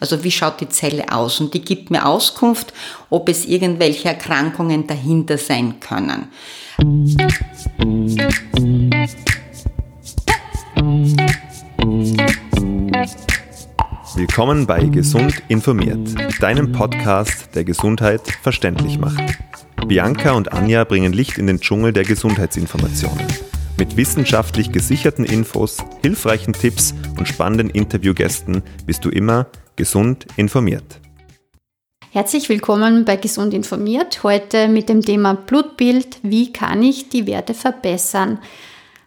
Also wie schaut die Zelle aus? Und die gibt mir Auskunft, ob es irgendwelche Erkrankungen dahinter sein können. Willkommen bei Gesund informiert, deinem Podcast, der Gesundheit verständlich macht. Bianca und Anja bringen Licht in den Dschungel der Gesundheitsinformationen. Mit wissenschaftlich gesicherten Infos, hilfreichen Tipps und spannenden Interviewgästen bist du immer gesund informiert. Herzlich willkommen bei Gesund informiert. Heute mit dem Thema Blutbild. Wie kann ich die Werte verbessern?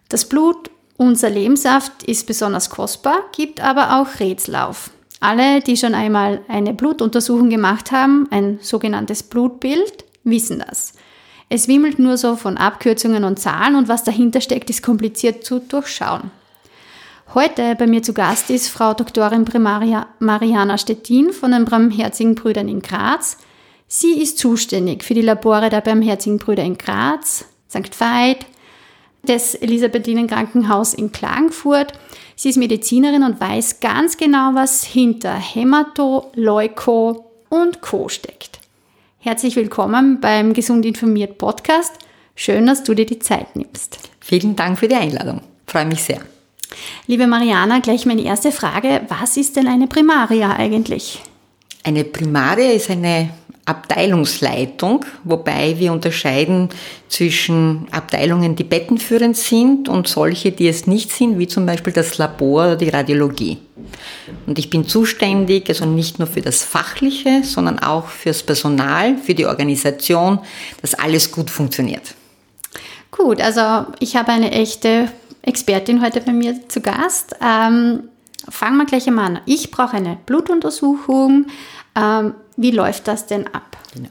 Das Blut, unser Lebenssaft, ist besonders kostbar, gibt aber auch Rätsel auf. Alle, die schon einmal eine Blutuntersuchung gemacht haben, ein sogenanntes Blutbild, wissen das. Es wimmelt nur so von Abkürzungen und Zahlen und was dahinter steckt, ist kompliziert zu durchschauen. Heute bei mir zu Gast ist Frau Doktorin Primaria Mariana Stettin von den Barmherzigen Brüdern in Graz. Sie ist zuständig für die Labore der Barmherzigen Brüder in Graz, St. Veit, des Elisabethinen Krankenhaus in Klagenfurt. Sie ist Medizinerin und weiß ganz genau, was hinter Hämato, Leuko und Co. steckt. Herzlich willkommen beim Gesund informiert Podcast. Schön, dass du dir die Zeit nimmst. Vielen Dank für die Einladung. Freue mich sehr. Liebe Mariana, gleich meine erste Frage. Was ist denn eine Primaria eigentlich? Eine Primaria ist eine Abteilungsleitung, wobei wir unterscheiden zwischen Abteilungen, die bettenführend sind und solche, die es nicht sind, wie zum Beispiel das Labor oder die Radiologie. Und ich bin zuständig, also nicht nur für das Fachliche, sondern auch fürs Personal, für die Organisation, dass alles gut funktioniert. Gut, also ich habe eine echte Expertin heute bei mir zu Gast. Ähm, fangen wir gleich einmal an. Ich brauche eine Blutuntersuchung. Ähm, wie läuft das denn ab? Genau.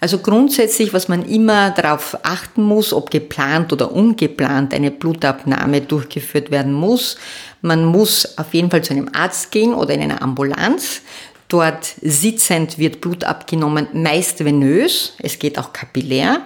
Also grundsätzlich, was man immer darauf achten muss, ob geplant oder ungeplant eine Blutabnahme durchgeführt werden muss. Man muss auf jeden Fall zu einem Arzt gehen oder in einer Ambulanz. Dort sitzend wird Blut abgenommen, meist venös. Es geht auch kapillär.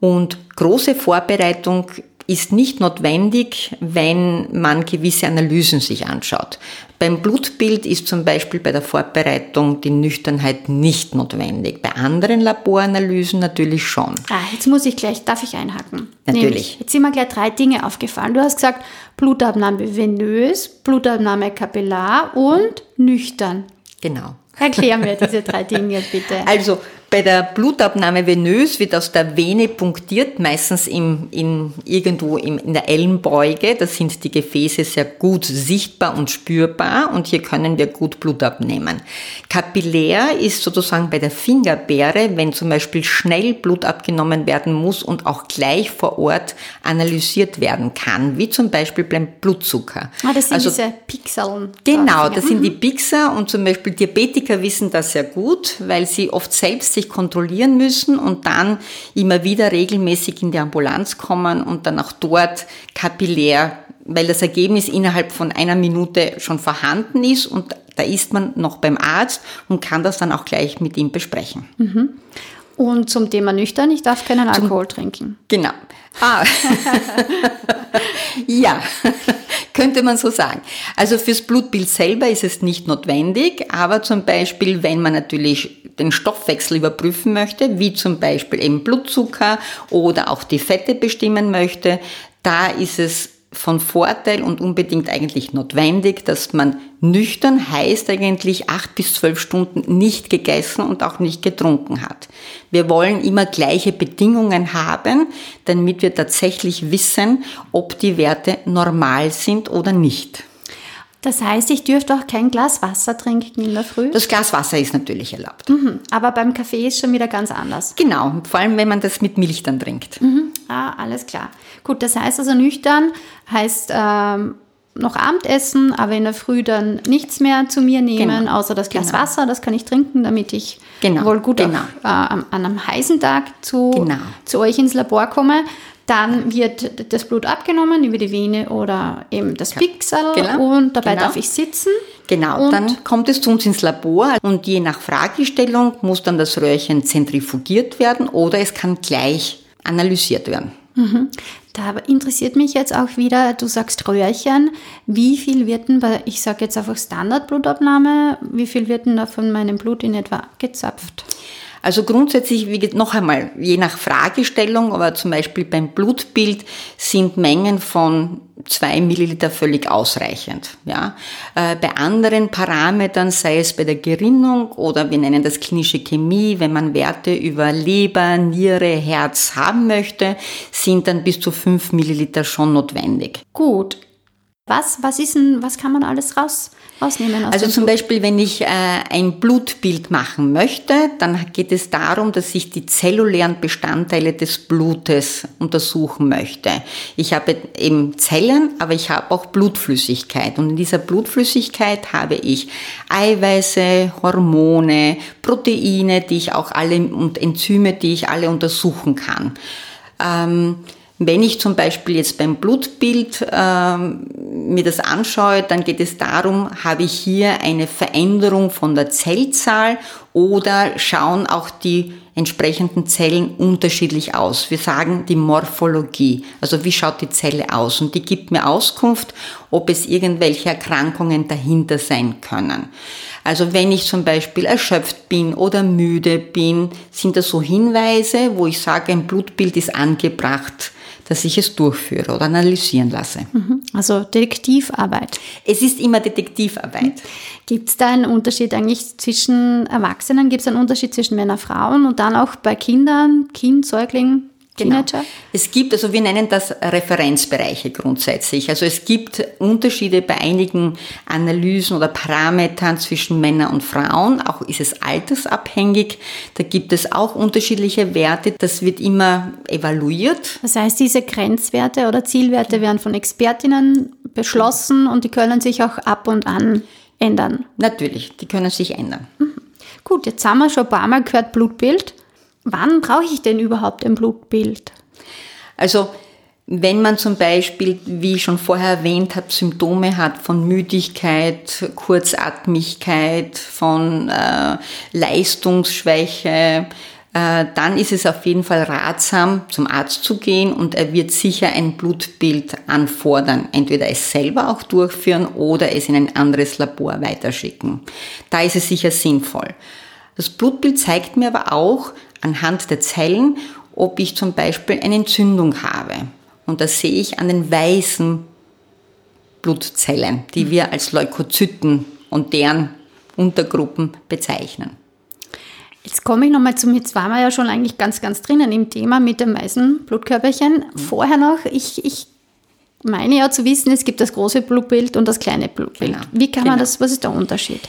Und große Vorbereitung ist nicht notwendig, wenn man gewisse Analysen sich anschaut. Beim Blutbild ist zum Beispiel bei der Vorbereitung die Nüchternheit nicht notwendig. Bei anderen Laboranalysen natürlich schon. Ah, jetzt muss ich gleich, darf ich einhaken? Natürlich. Nämlich, jetzt sind mir gleich drei Dinge aufgefallen. Du hast gesagt, Blutabnahme venös, Blutabnahme kapillar und nüchtern. Genau. Erklär mir diese drei Dinge bitte. Also bei der Blutabnahme venös wird aus der Vene punktiert, meistens im, in, irgendwo im, in der Ellenbeuge. Da sind die Gefäße sehr gut sichtbar und spürbar und hier können wir gut Blut abnehmen. Kapillär ist sozusagen bei der Fingerbeere, wenn zum Beispiel schnell Blut abgenommen werden muss und auch gleich vor Ort analysiert werden kann, wie zum Beispiel beim Blutzucker. Ah, das sind also, diese Pixeln. Genau, das sind die mhm. Pixel und zum Beispiel Diabetiker wissen das sehr gut, weil sie oft selbst sich sich kontrollieren müssen und dann immer wieder regelmäßig in die Ambulanz kommen und dann auch dort kapillär, weil das Ergebnis innerhalb von einer Minute schon vorhanden ist und da ist man noch beim Arzt und kann das dann auch gleich mit ihm besprechen. Mhm. Und zum Thema nüchtern, ich darf keinen Alkohol zum, trinken. Genau. Ah. ja, könnte man so sagen. Also fürs Blutbild selber ist es nicht notwendig, aber zum Beispiel, wenn man natürlich den Stoffwechsel überprüfen möchte, wie zum Beispiel eben Blutzucker oder auch die Fette bestimmen möchte, da ist es von Vorteil und unbedingt eigentlich notwendig, dass man nüchtern heißt eigentlich acht bis zwölf Stunden nicht gegessen und auch nicht getrunken hat. Wir wollen immer gleiche Bedingungen haben, damit wir tatsächlich wissen, ob die Werte normal sind oder nicht. Das heißt, ich dürfte auch kein Glas Wasser trinken in der Früh? Das Glas Wasser ist natürlich erlaubt. Mhm. Aber beim Kaffee ist schon wieder ganz anders. Genau, vor allem wenn man das mit Milch dann trinkt. Mhm. Ah, alles klar. Gut, das heißt also nüchtern heißt ähm, noch Abendessen, aber in der Früh dann nichts mehr zu mir nehmen, genau. außer das Glas genau. Wasser, das kann ich trinken, damit ich genau. wohl gut genau. Auch, äh, an einem heißen Tag zu, genau. zu euch ins Labor komme. Dann wird das Blut abgenommen über die Vene oder eben das Pixel genau. und dabei genau. darf ich sitzen. Genau, dann kommt es zu uns ins Labor und je nach Fragestellung muss dann das Röhrchen zentrifugiert werden oder es kann gleich analysiert werden. Mhm. Da interessiert mich jetzt auch wieder, du sagst Röhrchen, wie viel wird denn bei, ich sage jetzt einfach Standardblutabnahme, wie viel wird denn da von meinem Blut in etwa abgezapft? Also grundsätzlich, wie noch einmal, je nach Fragestellung, aber zum Beispiel beim Blutbild sind Mengen von zwei Milliliter völlig ausreichend. Ja. Äh, bei anderen Parametern, sei es bei der Gerinnung oder wir nennen das klinische Chemie, wenn man Werte über Leber, Niere, Herz haben möchte, sind dann bis zu fünf Milliliter schon notwendig. Gut. Was, was ist denn, was kann man alles raus, rausnehmen? also zum Blut? Beispiel, wenn ich äh, ein Blutbild machen möchte, dann geht es darum, dass ich die zellulären Bestandteile des Blutes untersuchen möchte. Ich habe eben Zellen, aber ich habe auch Blutflüssigkeit. Und in dieser Blutflüssigkeit habe ich Eiweiße, Hormone, Proteine, die ich auch alle und Enzyme, die ich alle untersuchen kann. Ähm, wenn ich zum Beispiel jetzt beim Blutbild ähm, mir das anschaue, dann geht es darum, habe ich hier eine Veränderung von der Zellzahl oder schauen auch die entsprechenden Zellen unterschiedlich aus. Wir sagen die Morphologie, also wie schaut die Zelle aus und die gibt mir Auskunft, ob es irgendwelche Erkrankungen dahinter sein können. Also wenn ich zum Beispiel erschöpft bin oder müde bin, sind das so Hinweise, wo ich sage, ein Blutbild ist angebracht dass ich es durchführe oder analysieren lasse. Mhm. Also Detektivarbeit. Es ist immer Detektivarbeit. Gibt es da einen Unterschied eigentlich zwischen Erwachsenen? Gibt es einen Unterschied zwischen Männern und Frauen und dann auch bei Kindern, Kind, Säugling? Genau. Teenager? Es gibt, also wir nennen das Referenzbereiche grundsätzlich. Also es gibt Unterschiede bei einigen Analysen oder Parametern zwischen Männern und Frauen. Auch ist es altersabhängig. Da gibt es auch unterschiedliche Werte. Das wird immer evaluiert. Das heißt, diese Grenzwerte oder Zielwerte werden von Expertinnen beschlossen und die können sich auch ab und an ändern. Natürlich, die können sich ändern. Mhm. Gut, jetzt haben wir schon ein paar Mal gehört Blutbild. Wann brauche ich denn überhaupt ein Blutbild? Also wenn man zum Beispiel, wie ich schon vorher erwähnt habe, Symptome hat von Müdigkeit, Kurzatmigkeit, von äh, Leistungsschwäche, äh, dann ist es auf jeden Fall ratsam, zum Arzt zu gehen und er wird sicher ein Blutbild anfordern. Entweder es selber auch durchführen oder es in ein anderes Labor weiterschicken. Da ist es sicher sinnvoll. Das Blutbild zeigt mir aber auch, anhand der Zellen, ob ich zum Beispiel eine Entzündung habe. Und das sehe ich an den weißen Blutzellen, die wir als Leukozyten und deren Untergruppen bezeichnen. Jetzt komme ich nochmal zum, jetzt waren wir ja schon eigentlich ganz, ganz drinnen im Thema mit dem weißen Blutkörperchen. Mhm. Vorher noch, ich, ich meine ja zu wissen, es gibt das große Blutbild und das kleine Blutbild. Genau. Wie kann man genau. das, was ist der Unterschied?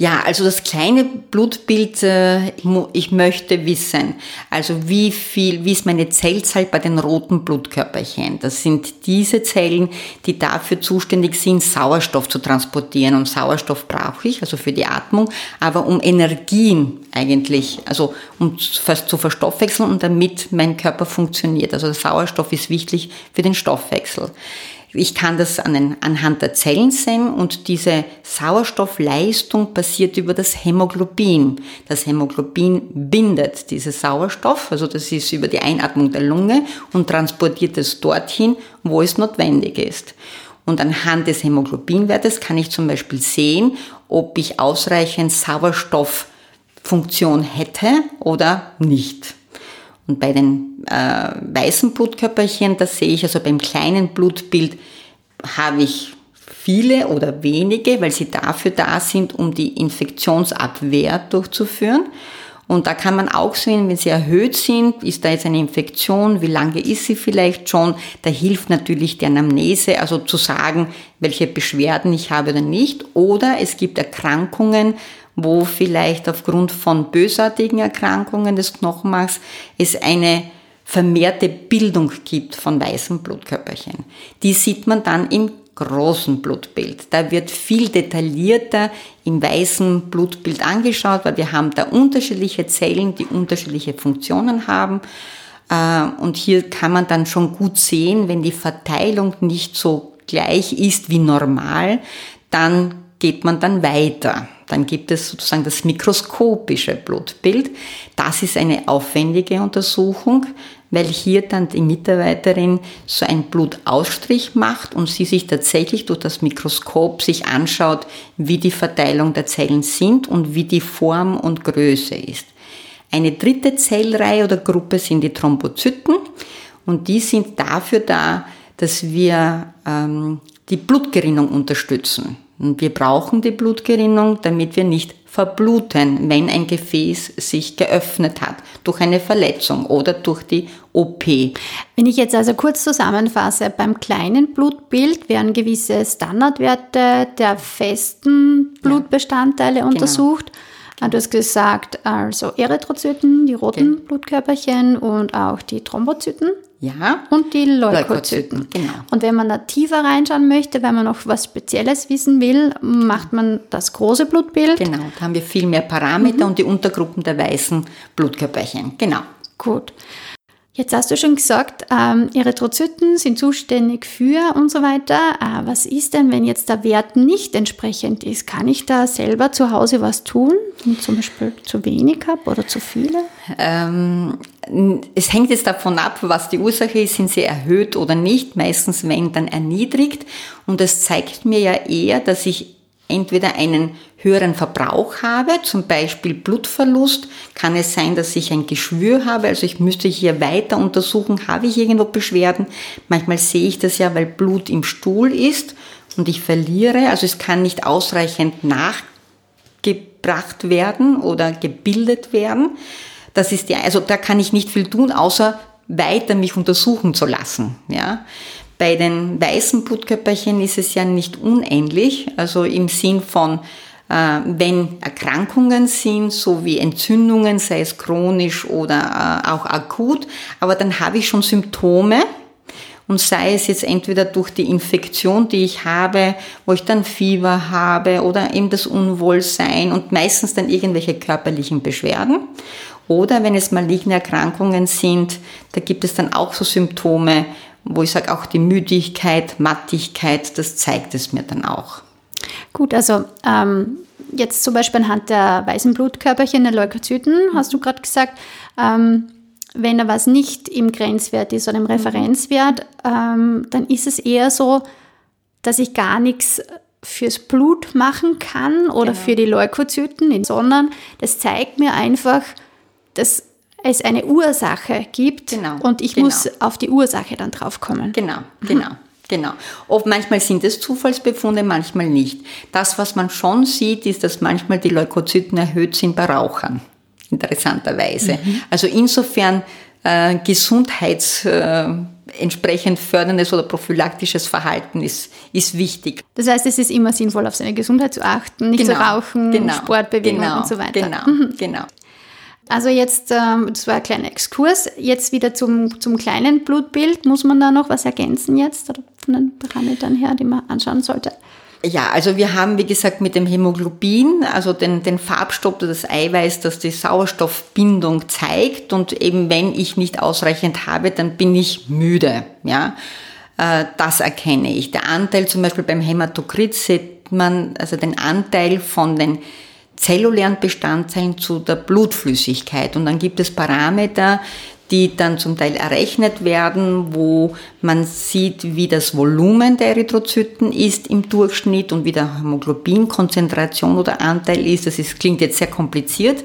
Ja, also das kleine Blutbild, äh, ich möchte wissen, also wie viel, wie ist meine Zellzahl bei den roten Blutkörperchen? Das sind diese Zellen, die dafür zuständig sind, Sauerstoff zu transportieren. Und Sauerstoff brauche ich, also für die Atmung, aber um Energien eigentlich, also um zu verstoffwechseln und damit mein Körper funktioniert. Also Sauerstoff ist wichtig für den Stoffwechsel. Ich kann das an den, anhand der Zellen sehen und diese Sauerstoffleistung passiert über das Hämoglobin. Das Hämoglobin bindet diese Sauerstoff, also das ist über die Einatmung der Lunge und transportiert es dorthin, wo es notwendig ist. Und anhand des Hämoglobinwertes kann ich zum Beispiel sehen, ob ich ausreichend Sauerstofffunktion hätte oder nicht. Und bei den äh, weißen Blutkörperchen, das sehe ich also beim kleinen Blutbild, habe ich viele oder wenige, weil sie dafür da sind, um die Infektionsabwehr durchzuführen. Und da kann man auch sehen, wenn sie erhöht sind, ist da jetzt eine Infektion, wie lange ist sie vielleicht schon. Da hilft natürlich die Anamnese, also zu sagen, welche Beschwerden ich habe oder nicht. Oder es gibt Erkrankungen, wo vielleicht aufgrund von bösartigen Erkrankungen des Knochenmarks es eine vermehrte Bildung gibt von weißen Blutkörperchen. Die sieht man dann im großen Blutbild. Da wird viel detaillierter im weißen Blutbild angeschaut, weil wir haben da unterschiedliche Zellen, die unterschiedliche Funktionen haben. Äh, und hier kann man dann schon gut sehen, wenn die Verteilung nicht so gleich ist wie normal, dann geht man dann weiter. Dann gibt es sozusagen das mikroskopische Blutbild. Das ist eine aufwendige Untersuchung, weil hier dann die Mitarbeiterin so einen Blutausstrich macht und sie sich tatsächlich durch das Mikroskop sich anschaut, wie die Verteilung der Zellen sind und wie die Form und Größe ist. Eine dritte Zellreihe oder Gruppe sind die Thrombozyten und die sind dafür da, dass wir ähm, die Blutgerinnung unterstützen. Wir brauchen die Blutgerinnung, damit wir nicht verbluten, wenn ein Gefäß sich geöffnet hat durch eine Verletzung oder durch die OP. Wenn ich jetzt also kurz zusammenfasse, beim kleinen Blutbild werden gewisse Standardwerte der festen Blutbestandteile ja, genau. untersucht. Du hast gesagt, also Erythrozyten, die roten okay. Blutkörperchen und auch die Thrombozyten. Ja. Und die Leukozyten. Leukozyten. Genau. Und wenn man da tiefer reinschauen möchte, wenn man noch was Spezielles wissen will, macht man das große Blutbild. Genau, da haben wir viel mehr Parameter mhm. und die Untergruppen der weißen Blutkörperchen. Genau. Gut. Jetzt hast du schon gesagt, ähm, Erythrozyten sind zuständig für und so weiter. Äh, was ist denn, wenn jetzt der Wert nicht entsprechend ist? Kann ich da selber zu Hause was tun, ich zum Beispiel zu wenig habe oder zu viele? Ähm, es hängt jetzt davon ab, was die Ursache ist, sind sie erhöht oder nicht. Meistens wenn dann erniedrigt. Und das zeigt mir ja eher, dass ich entweder einen höheren Verbrauch habe, zum Beispiel Blutverlust, kann es sein, dass ich ein Geschwür habe, also ich müsste hier weiter untersuchen, habe ich irgendwo Beschwerden. Manchmal sehe ich das ja, weil Blut im Stuhl ist und ich verliere, also es kann nicht ausreichend nachgebracht werden oder gebildet werden. Das ist ja, also da kann ich nicht viel tun, außer weiter mich untersuchen zu lassen, ja. Bei den weißen Blutkörperchen ist es ja nicht unähnlich, also im Sinn von, äh, wenn Erkrankungen sind, so wie Entzündungen, sei es chronisch oder äh, auch akut, aber dann habe ich schon Symptome und sei es jetzt entweder durch die Infektion, die ich habe, wo ich dann Fieber habe oder eben das Unwohlsein und meistens dann irgendwelche körperlichen Beschwerden. Oder wenn es maligne Erkrankungen sind, da gibt es dann auch so Symptome, wo ich sage, auch die Müdigkeit, Mattigkeit, das zeigt es mir dann auch. Gut, also ähm, jetzt zum Beispiel anhand der weißen Blutkörperchen, der Leukozyten, hast du gerade gesagt, ähm, wenn da was nicht im Grenzwert ist oder im mhm. Referenzwert, ähm, dann ist es eher so, dass ich gar nichts fürs Blut machen kann oder genau. für die Leukozyten, sondern das zeigt mir einfach, dass es eine Ursache gibt genau, und ich genau. muss auf die Ursache dann drauf kommen. Genau, genau. Genau. Oft manchmal sind es Zufallsbefunde, manchmal nicht. Das, was man schon sieht, ist, dass manchmal die Leukozyten erhöht sind bei Rauchern. Interessanterweise. Mhm. Also insofern äh, Gesundheits äh, entsprechend förderndes oder prophylaktisches Verhalten ist, ist wichtig. Das heißt, es ist immer sinnvoll, auf seine Gesundheit zu achten, nicht genau, zu rauchen, genau, Sportbewegung genau, und so weiter. Genau, mhm. genau. Also jetzt, ähm, das war ein kleiner Exkurs. Jetzt wieder zum, zum kleinen Blutbild. Muss man da noch was ergänzen jetzt oder von den Parametern her, die man anschauen sollte? Ja, also wir haben, wie gesagt, mit dem Hämoglobin, also den, den Farbstoff oder das Eiweiß, das die Sauerstoffbindung zeigt. Und eben wenn ich nicht ausreichend habe, dann bin ich müde. Ja, äh, das erkenne ich. Der Anteil zum Beispiel beim Hämatokrit sieht man, also den Anteil von den zellulären Bestandteilen zu der Blutflüssigkeit. Und dann gibt es Parameter, die dann zum Teil errechnet werden, wo man sieht, wie das Volumen der Erythrozyten ist im Durchschnitt und wie der Hämoglobinkonzentration oder Anteil ist. Das ist, klingt jetzt sehr kompliziert,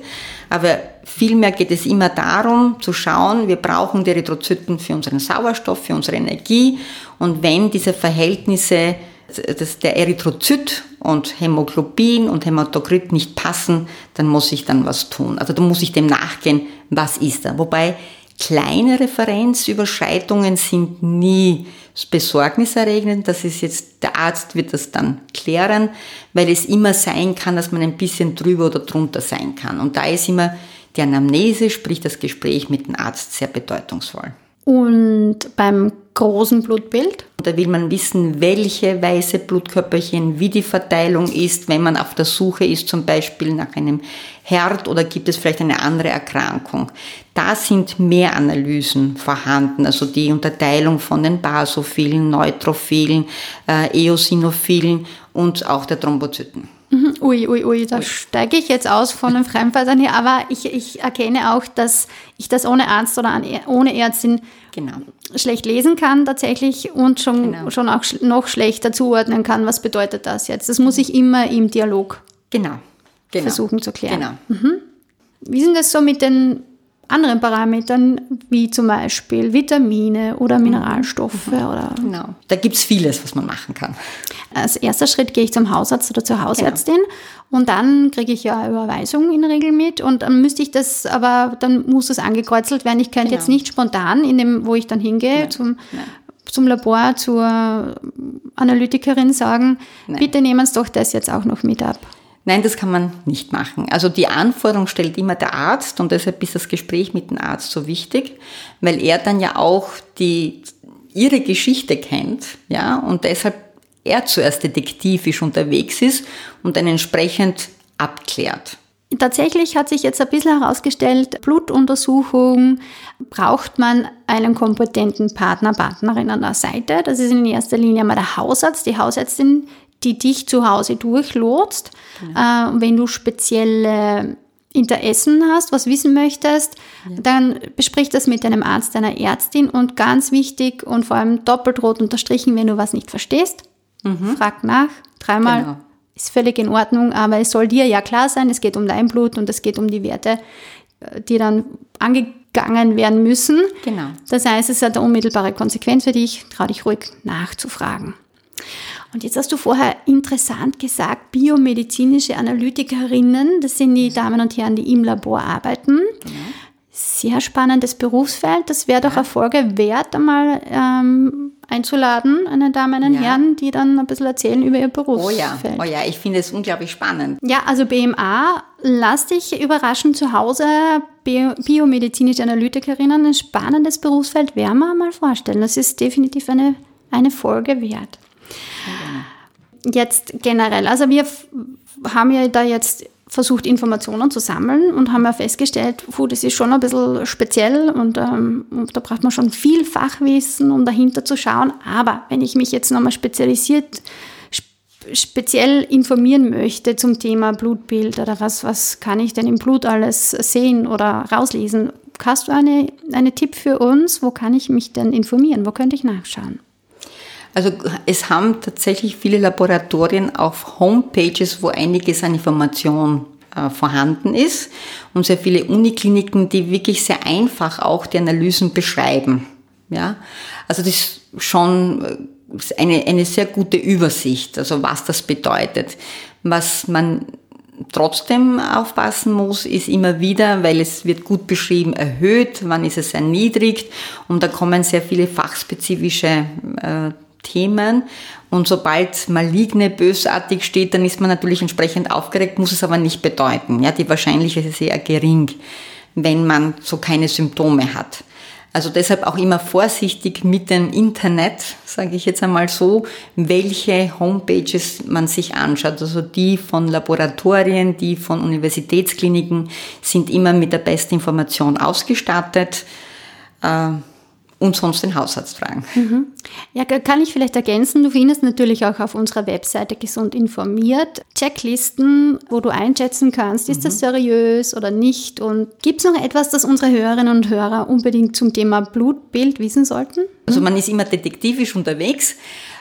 aber vielmehr geht es immer darum zu schauen, wir brauchen die Erythrozyten für unseren Sauerstoff, für unsere Energie und wenn diese Verhältnisse dass der Erythrozyt und Hämoglobin und Hämatokrit nicht passen, dann muss ich dann was tun. Also da muss ich dem nachgehen, was ist da. Wobei kleine Referenzüberschreitungen sind nie besorgniserregend. Das ist jetzt, der Arzt wird das dann klären, weil es immer sein kann, dass man ein bisschen drüber oder drunter sein kann. Und da ist immer die Anamnese, sprich das Gespräch mit dem Arzt, sehr bedeutungsvoll. Und beim großen Blutbild. Da will man wissen, welche weiße Blutkörperchen, wie die Verteilung ist, wenn man auf der Suche ist, zum Beispiel nach einem Herd oder gibt es vielleicht eine andere Erkrankung. Da sind mehr Analysen vorhanden, also die Unterteilung von den Basophilen, Neutrophilen, äh, Eosinophilen und auch der Thrombozyten. Mhm. Ui, ui, ui, da steige ich jetzt aus von den Fremdwörtern hier, aber ich, ich erkenne auch, dass ich das ohne Arzt oder ohne Ärztin genau. schlecht lesen kann tatsächlich und schon, genau. schon auch noch schlechter zuordnen kann, was bedeutet das jetzt. Das muss ich immer im Dialog genau. Genau. versuchen zu klären. Genau. Mhm. Wie sind das so mit den anderen Parametern, wie zum Beispiel Vitamine oder mhm. Mineralstoffe. Mhm. Oder genau. Da gibt es vieles, was man machen kann. Als erster Schritt gehe ich zum Hausarzt oder zur Hausärztin genau. und dann kriege ich ja Überweisung in der Regel mit und dann müsste ich das, aber dann muss das angekreuzelt werden. Ich könnte genau. jetzt nicht spontan in dem, wo ich dann hingehe, Nein. zum Nein zum Labor zur Analytikerin sagen, Nein. bitte nehmen Sie doch das jetzt auch noch mit ab. Nein, das kann man nicht machen. Also die Anforderung stellt immer der Arzt und deshalb ist das Gespräch mit dem Arzt so wichtig, weil er dann ja auch die, ihre Geschichte kennt, ja, und deshalb er zuerst detektivisch unterwegs ist und dann entsprechend abklärt. Tatsächlich hat sich jetzt ein bisschen herausgestellt, Blutuntersuchung braucht man einen kompetenten Partner, Partnerin an der Seite. Das ist in erster Linie mal der Hausarzt, die Hausärztin, die dich zu Hause durchlotst. Genau. Äh, wenn du spezielle Interessen hast, was wissen möchtest, ja. dann besprich das mit deinem Arzt, deiner Ärztin und ganz wichtig und vor allem doppelt rot unterstrichen, wenn du was nicht verstehst, mhm. frag nach, dreimal. Genau. Ist völlig in Ordnung, aber es soll dir ja klar sein, es geht um dein Blut und es geht um die Werte, äh, die dann angegangen werden müssen. Genau. Das heißt, es hat eine unmittelbare Konsequenz für dich, trau dich ruhig nachzufragen. Und jetzt hast du vorher interessant gesagt, biomedizinische Analytikerinnen, das sind die Damen und Herren, die im Labor arbeiten. Genau. Sehr spannendes Berufsfeld. Das wäre doch ja. Erfolge wert, einmal ähm, einzuladen, eine Damen und ja. Herren, die dann ein bisschen erzählen über ihr Berufsfeld. Oh ja, oh ja ich finde es unglaublich spannend. Ja, also BMA, lass dich überraschen zu Hause. Bio biomedizinische Analytikerinnen, ein spannendes Berufsfeld, werden wir mal vorstellen. Das ist definitiv eine, eine Folge wert. Jetzt generell, also wir haben ja da jetzt versucht, Informationen zu sammeln und haben ja festgestellt, puh, das ist schon ein bisschen speziell und ähm, da braucht man schon viel Fachwissen, um dahinter zu schauen. Aber wenn ich mich jetzt nochmal spezialisiert, speziell informieren möchte zum Thema Blutbild oder was, was kann ich denn im Blut alles sehen oder rauslesen, hast du eine, eine Tipp für uns? Wo kann ich mich denn informieren? Wo könnte ich nachschauen? Also es haben tatsächlich viele Laboratorien auf Homepages, wo einiges an Information äh, vorhanden ist und sehr viele Unikliniken, die wirklich sehr einfach auch die Analysen beschreiben. Ja, also das ist schon äh, eine, eine sehr gute Übersicht, also was das bedeutet. Was man trotzdem aufpassen muss, ist immer wieder, weil es wird gut beschrieben, erhöht, wann ist es erniedrigt und da kommen sehr viele fachspezifische äh, Themen. Und sobald maligne, bösartig steht, dann ist man natürlich entsprechend aufgeregt, muss es aber nicht bedeuten. Ja, die Wahrscheinlichkeit ist sehr gering, wenn man so keine Symptome hat. Also deshalb auch immer vorsichtig mit dem Internet, sage ich jetzt einmal so, welche Homepages man sich anschaut. Also die von Laboratorien, die von Universitätskliniken sind immer mit der besten Information ausgestattet. Äh, und sonst den Hausarzt fragen. Mhm. Ja, kann ich vielleicht ergänzen, du findest natürlich auch auf unserer Webseite gesund informiert Checklisten, wo du einschätzen kannst, ist mhm. das seriös oder nicht und gibt es noch etwas, das unsere Hörerinnen und Hörer unbedingt zum Thema Blutbild wissen sollten? Also man ist immer detektivisch unterwegs.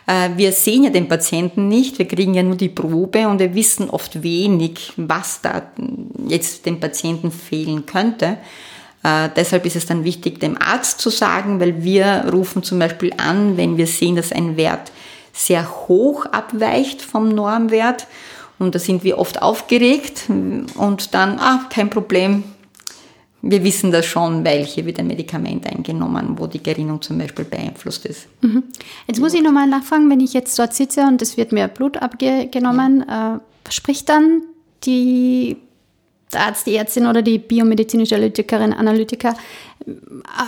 Äh, wir sehen ja den Patienten nicht, wir kriegen ja nur die Probe und wir wissen oft wenig, was da jetzt dem Patienten fehlen könnte. Äh, deshalb ist es dann wichtig, dem Arzt zu sagen, weil wir rufen zum Beispiel an, wenn wir sehen, dass ein Wert sehr hoch abweicht vom Normwert. Und da sind wir oft aufgeregt und dann, ah, kein Problem. Wir wissen das schon, welche wird ein Medikament eingenommen, wo die Gerinnung zum Beispiel beeinflusst ist. Mhm. Jetzt muss ich nochmal nachfragen, wenn ich jetzt dort sitze und es wird mir Blut abgenommen, ja. äh, spricht dann die der Arzt, die Ärztin oder die biomedizinische Analytikerin, Analytiker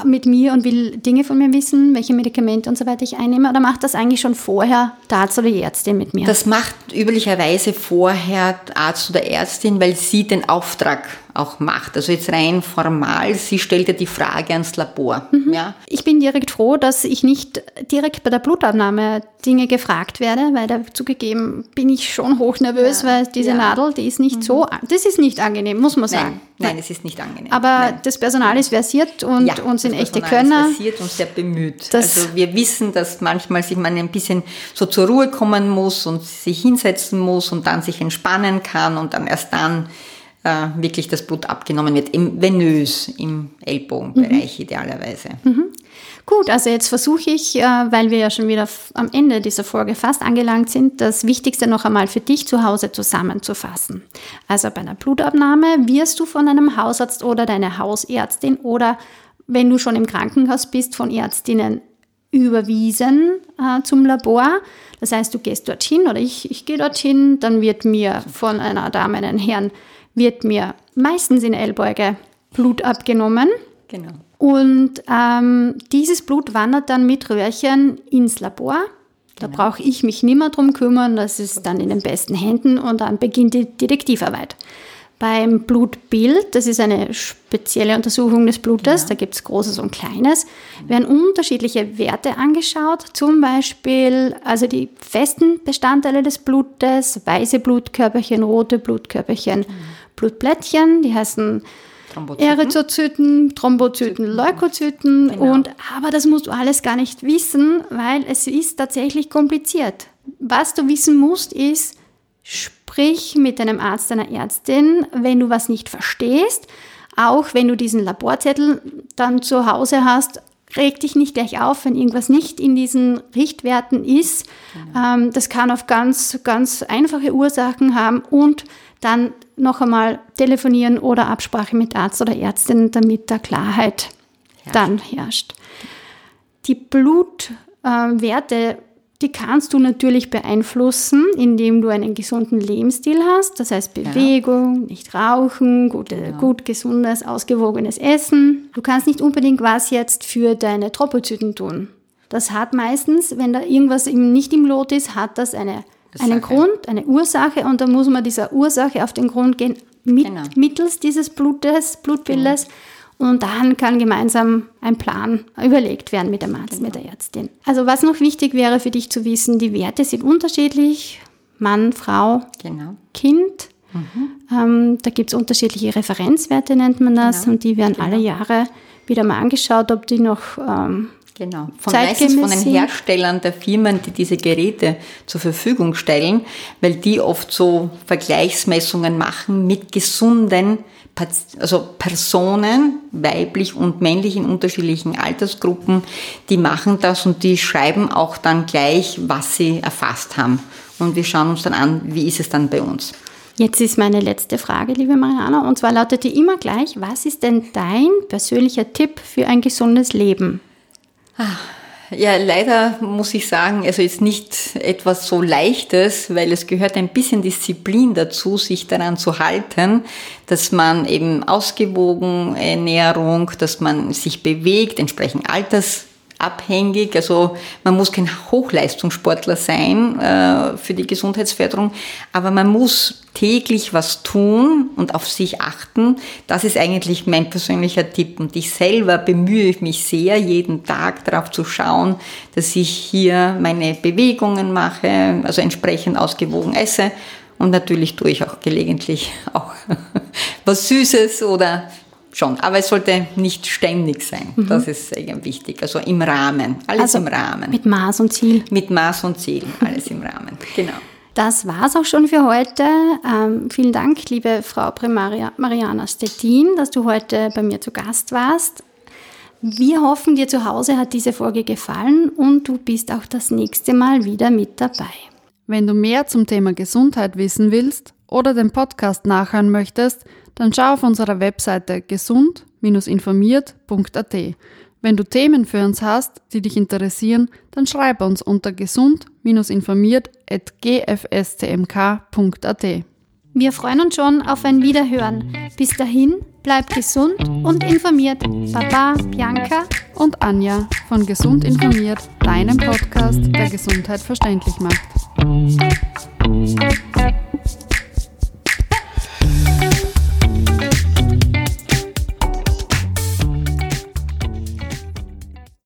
mit mir und will Dinge von mir wissen, welche Medikamente und so weiter ich einnehme? Oder macht das eigentlich schon vorher der Arzt oder die Ärztin mit mir? Das macht üblicherweise vorher der Arzt oder Ärztin, weil sie den Auftrag auch macht. Also jetzt rein formal, sie stellt ja die Frage ans Labor. Mhm. Ja. Ich bin direkt froh, dass ich nicht direkt bei der Blutabnahme Dinge gefragt werde, weil da zugegeben bin ich schon hochnervös, ja. weil diese ja. Nadel, die ist nicht mhm. so, das ist nicht angenehm, muss man sagen. Nein, nein, es ist nicht angenehm. Aber nein. das Personal ist versiert und, ja, und sind echte Könner. Ist versiert und sehr bemüht. also wir wissen, dass manchmal sich man ein bisschen so zur Ruhe kommen muss und sich hinsetzen muss und dann sich entspannen kann und dann erst dann äh, wirklich das Blut abgenommen wird, im venös, im Ellbogenbereich mhm. idealerweise. Mhm. Gut, also jetzt versuche ich, äh, weil wir ja schon wieder am Ende dieser Folge fast angelangt sind, das Wichtigste noch einmal für dich zu Hause zusammenzufassen. Also bei einer Blutabnahme wirst du von einem Hausarzt oder deiner Hausärztin oder wenn du schon im Krankenhaus bist, von Ärztinnen überwiesen äh, zum Labor. Das heißt, du gehst dorthin oder ich, ich gehe dorthin, dann wird mir von einer Dame, einem Herrn wird mir meistens in Ellbeuge Blut abgenommen. Genau. Und ähm, dieses Blut wandert dann mit Röhrchen ins Labor. Da genau. brauche ich mich nicht mehr drum kümmern, das ist dann in den besten Händen und dann beginnt die Detektivarbeit. Beim Blutbild, das ist eine spezielle Untersuchung des Blutes, genau. da gibt es Großes und Kleines, werden unterschiedliche Werte angeschaut, zum Beispiel also die festen Bestandteile des Blutes, weiße Blutkörperchen, rote Blutkörperchen, mhm. Blutplättchen, die heißen Thrombozyten. Erythrozyten, Thrombozyten, Leukozyten genau. und aber das musst du alles gar nicht wissen, weil es ist tatsächlich kompliziert. Was du wissen musst ist, sprich mit deinem Arzt, deiner Ärztin, wenn du was nicht verstehst, auch wenn du diesen Laborzettel dann zu Hause hast, reg dich nicht gleich auf, wenn irgendwas nicht in diesen Richtwerten ist. Genau. Ähm, das kann auf ganz, ganz einfache Ursachen haben und dann noch einmal telefonieren oder Absprache mit Arzt oder Ärztin, damit da Klarheit herrscht. dann herrscht. Die Blutwerte, äh, die kannst du natürlich beeinflussen, indem du einen gesunden Lebensstil hast, das heißt Bewegung, ja. nicht rauchen, gute, genau. gut gesundes, ausgewogenes Essen. Du kannst nicht unbedingt was jetzt für deine Tropozyten tun. Das hat meistens, wenn da irgendwas nicht im Lot ist, hat das eine einen Grund, eine Ursache und da muss man dieser Ursache auf den Grund gehen, mit, genau. mittels dieses Blutes, Blutbildes. Genau. Und dann kann gemeinsam ein Plan überlegt werden mit dem Arzt, genau. mit der Ärztin. Also was noch wichtig wäre für dich zu wissen, die Werte sind unterschiedlich. Mann, Frau, genau. Kind. Mhm. Ähm, da gibt es unterschiedliche Referenzwerte, nennt man das. Genau. Und die werden alle genau. Jahre wieder mal angeschaut, ob die noch ähm, Genau. Von meistens von den Herstellern der Firmen, die diese Geräte zur Verfügung stellen, weil die oft so Vergleichsmessungen machen mit gesunden also Personen, weiblich und männlich in unterschiedlichen Altersgruppen, die machen das und die schreiben auch dann gleich, was sie erfasst haben. Und wir schauen uns dann an, wie ist es dann bei uns. Jetzt ist meine letzte Frage, liebe Mariana, und zwar lautet die immer gleich, was ist denn dein persönlicher Tipp für ein gesundes Leben? Ja, leider muss ich sagen, also jetzt nicht etwas so Leichtes, weil es gehört ein bisschen Disziplin dazu, sich daran zu halten, dass man eben ausgewogen Ernährung, dass man sich bewegt, entsprechend Alters abhängig. Also man muss kein Hochleistungssportler sein äh, für die Gesundheitsförderung, aber man muss täglich was tun und auf sich achten. Das ist eigentlich mein persönlicher Tipp. Und ich selber bemühe mich sehr, jeden Tag darauf zu schauen, dass ich hier meine Bewegungen mache, also entsprechend ausgewogen esse. Und natürlich tue ich auch gelegentlich auch was Süßes oder schon, aber es sollte nicht ständig sein. Mhm. Das ist wichtig. Also im Rahmen, alles also im Rahmen. Mit Maß und Ziel. Mit Maß und Ziel, alles im Rahmen. Genau. Das war's auch schon für heute. Ähm, vielen Dank, liebe Frau Primaria Mariana Stettin, dass du heute bei mir zu Gast warst. Wir hoffen, dir zu Hause hat diese Folge gefallen und du bist auch das nächste Mal wieder mit dabei. Wenn du mehr zum Thema Gesundheit wissen willst oder den Podcast nachhören möchtest, dann schau auf unserer Webseite gesund-informiert.at. Wenn du Themen für uns hast, die dich interessieren, dann schreib uns unter gesund-informiert.gfstmk.at. Wir freuen uns schon auf ein Wiederhören. Bis dahin, Bleib gesund und informiert. Baba, Bianca und Anja von Gesund informiert, deinem Podcast, der Gesundheit verständlich macht.